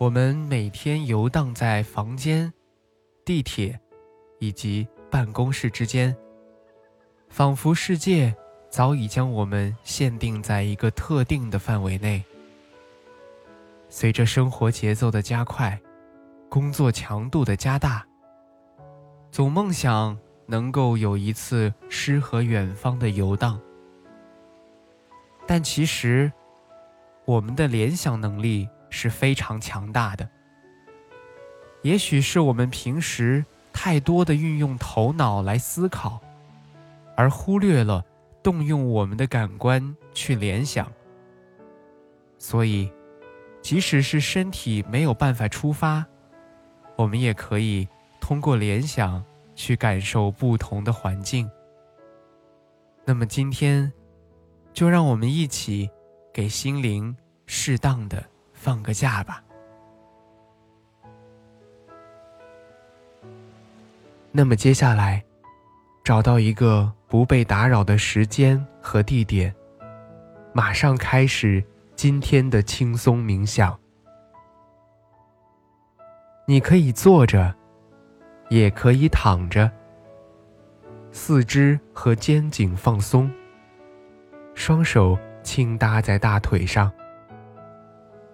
我们每天游荡在房间、地铁以及办公室之间，仿佛世界早已将我们限定在一个特定的范围内。随着生活节奏的加快，工作强度的加大，总梦想能够有一次诗和远方的游荡，但其实，我们的联想能力。是非常强大的。也许是我们平时太多的运用头脑来思考，而忽略了动用我们的感官去联想。所以，即使是身体没有办法出发，我们也可以通过联想去感受不同的环境。那么今天，就让我们一起给心灵适当的。放个假吧。那么接下来，找到一个不被打扰的时间和地点，马上开始今天的轻松冥想。你可以坐着，也可以躺着，四肢和肩颈放松，双手轻搭在大腿上。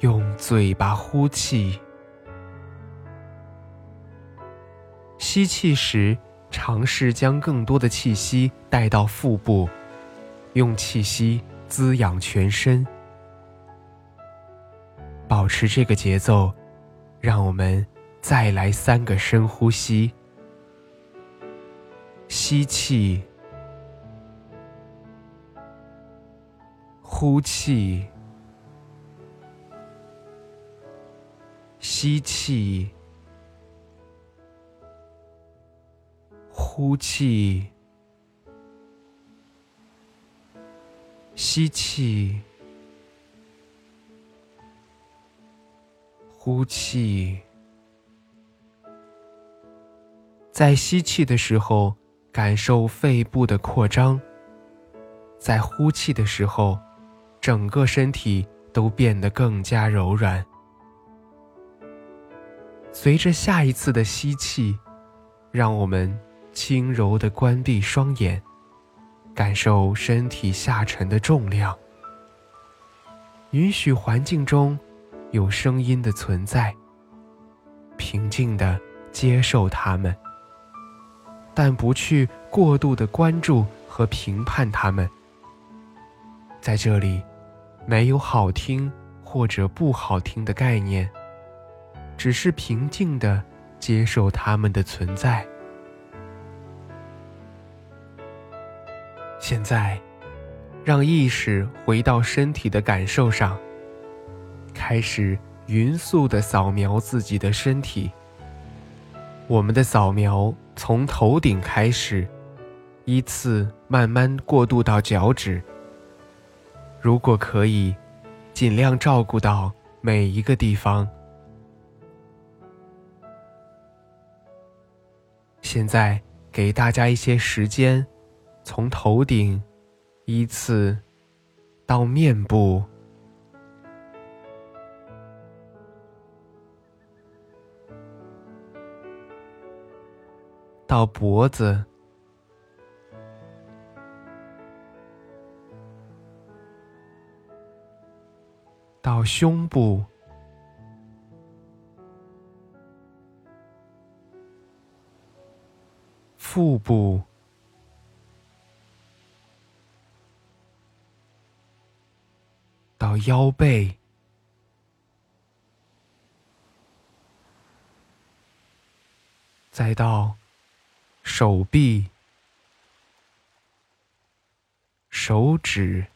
用嘴巴呼气，吸气时尝试将更多的气息带到腹部，用气息滋养全身。保持这个节奏，让我们再来三个深呼吸：吸气，呼气。吸气，呼气，吸气，呼气。在吸气的时候，感受肺部的扩张；在呼气的时候，整个身体都变得更加柔软。随着下一次的吸气，让我们轻柔地关闭双眼，感受身体下沉的重量。允许环境中有声音的存在，平静地接受它们，但不去过度的关注和评判它们。在这里，没有好听或者不好听的概念。只是平静的接受他们的存在。现在，让意识回到身体的感受上，开始匀速的扫描自己的身体。我们的扫描从头顶开始，依次慢慢过渡到脚趾。如果可以，尽量照顾到每一个地方。现在给大家一些时间，从头顶依次到面部，到脖子，到胸部。腹部，到腰背，再到手臂、手指。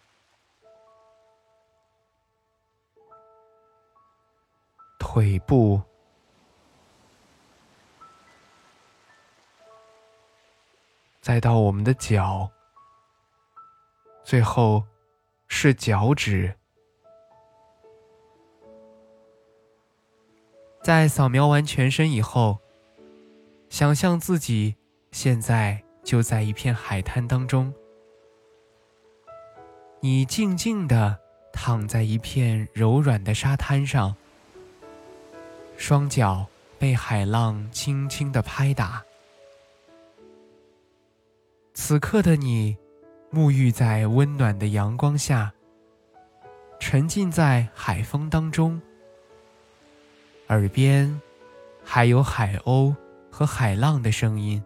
腿部，再到我们的脚，最后是脚趾。在扫描完全身以后，想象自己现在就在一片海滩当中，你静静的躺在一片柔软的沙滩上。双脚被海浪轻轻的拍打，此刻的你，沐浴在温暖的阳光下，沉浸在海风当中，耳边还有海鸥和海浪的声音，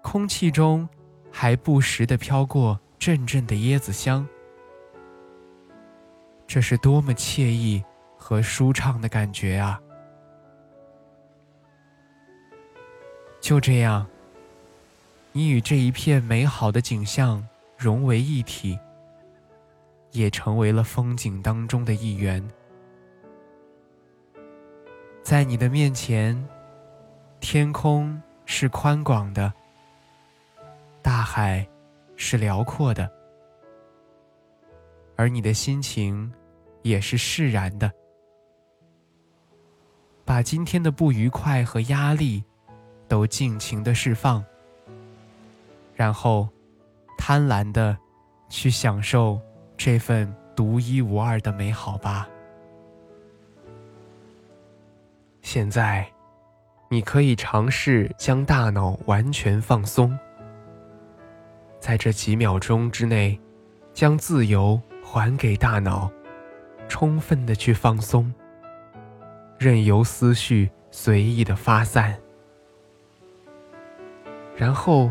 空气中还不时的飘过阵阵的椰子香，这是多么惬意！和舒畅的感觉啊！就这样，你与这一片美好的景象融为一体，也成为了风景当中的一员。在你的面前，天空是宽广的，大海是辽阔的，而你的心情也是释然的。把今天的不愉快和压力，都尽情的释放，然后贪婪的去享受这份独一无二的美好吧。现在，你可以尝试将大脑完全放松，在这几秒钟之内，将自由还给大脑，充分的去放松。任由思绪随意的发散，然后